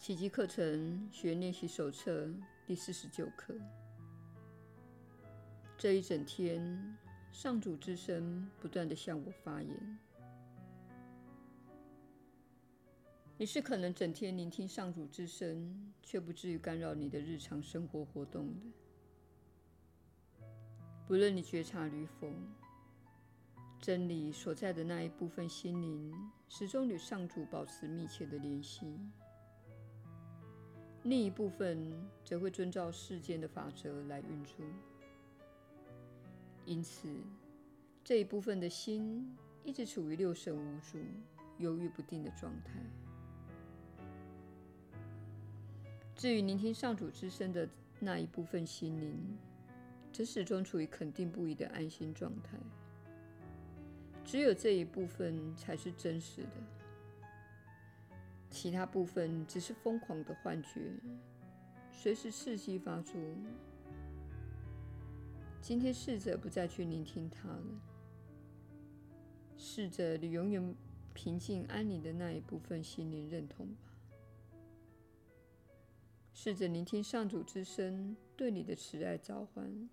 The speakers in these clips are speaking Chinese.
奇迹课程学练习手册第四十九课。这一整天，上主之声不断地向我发言。你是可能整天聆听上主之声，却不至于干扰你的日常生活活动的。不论你觉察与否，真理所在的那一部分心灵，始终与上主保持密切的联系。另一部分则会遵照世间的法则来运作，因此这一部分的心一直处于六神无主、犹豫不定的状态。至于聆听上主之声的那一部分心灵，则始终处于肯定不移的安心状态。只有这一部分才是真实的。其他部分只是疯狂的幻觉，随时伺机发作。今天试着不再去聆听它了，试着与永远平静安宁的那一部分心灵认同吧。试着聆听上主之声对你的慈爱召唤，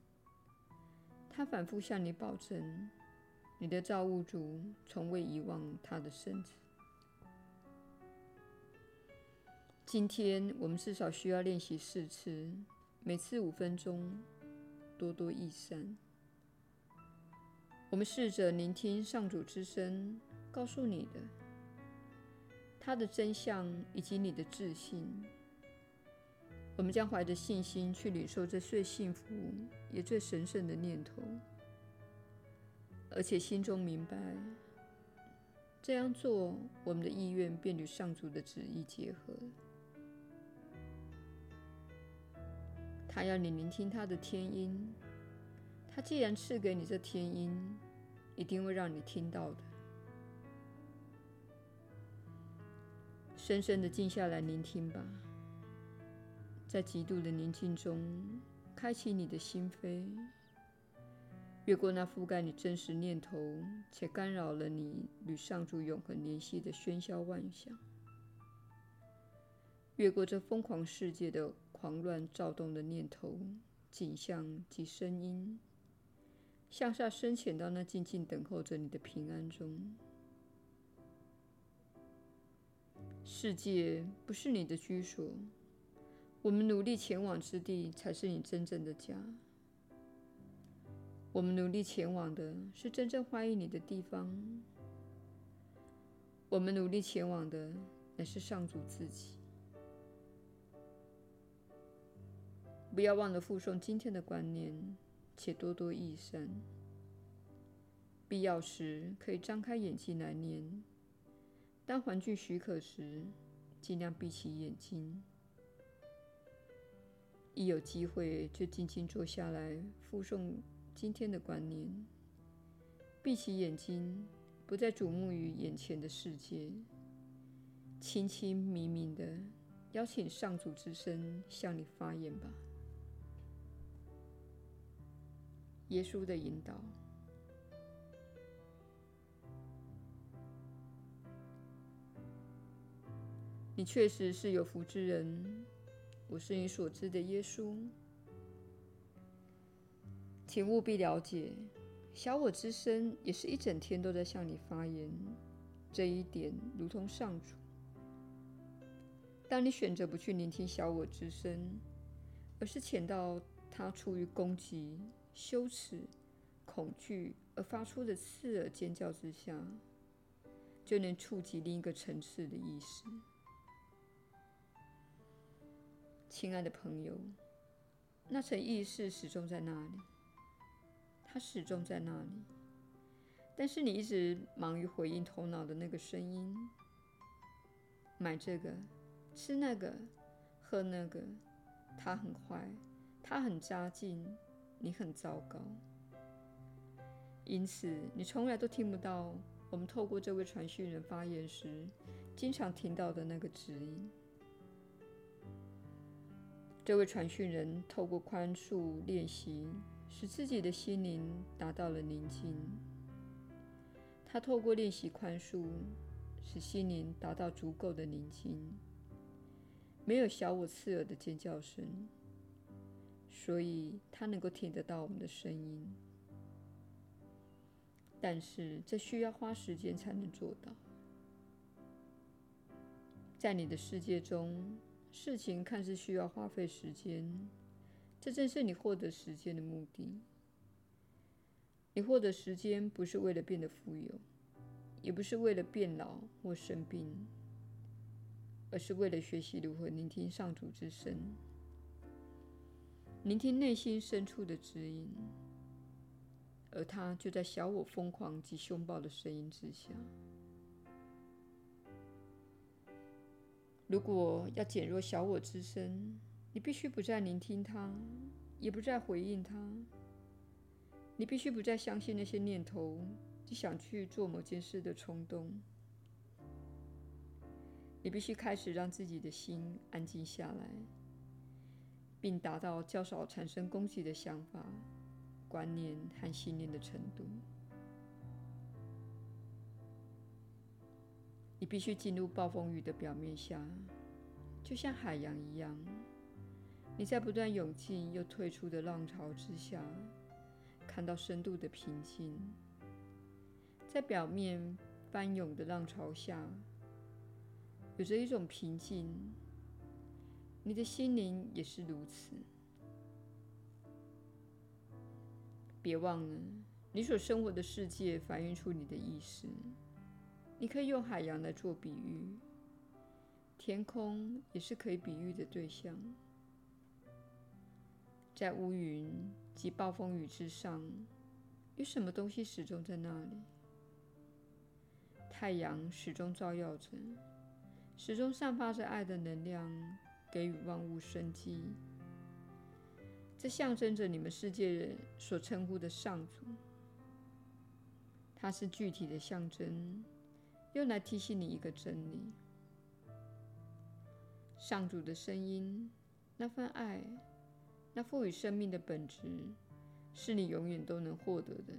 他反复向你保证，你的造物主从未遗忘他的圣子。今天我们至少需要练习四次，每次五分钟，多多益善。我们试着聆听上主之声，告诉你的，他的真相以及你的自信。我们将怀着信心去领受这最幸福也最神圣的念头，而且心中明白，这样做，我们的意愿便与上主的旨意结合。他要你聆听他的天音，他既然赐给你这天音，一定会让你听到的。深深的静下来聆听吧，在极度的宁静中，开启你的心扉，越过那覆盖你真实念头且干扰了你与上主永恒联系的喧嚣万象，越过这疯狂世界的。狂乱躁动的念头、景象及声音，向下深潜到那静静等候着你的平安中。世界不是你的居所，我们努力前往之地才是你真正的家。我们努力前往的是真正欢迎你的地方。我们努力前往的乃是上主自己。不要忘了附诵今天的观念，且多多益善。必要时可以张开眼睛来念，当环境许可时，尽量闭起眼睛。一有机会就静静坐下来附诵今天的观念，闭起眼睛，不再瞩目于眼前的世界，轻轻明明的邀请上主之声向你发言吧。耶稣的引导，你确实是有福之人。我是你所知的耶稣，请务必了解，小我之身也是一整天都在向你发言。这一点如同上主。当你选择不去聆听小我之声，而是潜到他出于攻击。羞耻、恐惧而发出的刺耳尖叫之下，就能触及另一个层次的意识。亲爱的朋友，那层意识始终在那里，它始终在那里。但是你一直忙于回应头脑的那个声音：买这个，吃那个，喝那个，它很坏，它很扎劲。你很糟糕，因此你从来都听不到我们透过这位传讯人发言时经常听到的那个指引。这位传讯人透过宽恕练习，使自己的心灵达到了宁静。他透过练习宽恕，使心灵达到足够的宁静，没有小我刺耳的尖叫声，所以它能够听得到我们的声音。但是这需要花时间才能做到。在你的世界中，事情看似需要花费时间，这正是你获得时间的目的。你获得时间不是为了变得富有，也不是为了变老或生病，而是为了学习如何聆听上主之声，聆听内心深处的指引。而他就在小我疯狂及凶暴的声音之下。如果要减弱小我之声，你必须不再聆听他，也不再回应他。你必须不再相信那些念头你想去做某件事的冲动。你必须开始让自己的心安静下来，并达到较少产生攻击的想法。观念和信念的程度，你必须进入暴风雨的表面下，就像海洋一样。你在不断涌进又退出的浪潮之下，看到深度的平静。在表面翻涌的浪潮下，有着一种平静。你的心灵也是如此。别忘了，你所生活的世界反映出你的意识。你可以用海洋来做比喻，天空也是可以比喻的对象。在乌云及暴风雨之上，有什么东西始终在那里？太阳始终照耀着，始终散发着爱的能量，给予万物生机。这象征着你们世界人所称呼的上主，它是具体的象征，用来提醒你一个真理：上主的声音，那份爱，那赋予生命的本质，是你永远都能获得的，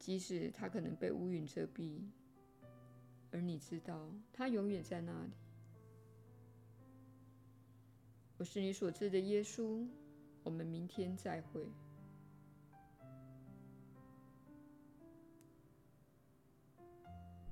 即使它可能被乌云遮蔽，你知道他永远在那里。我是你所知的耶稣，我们明天再会。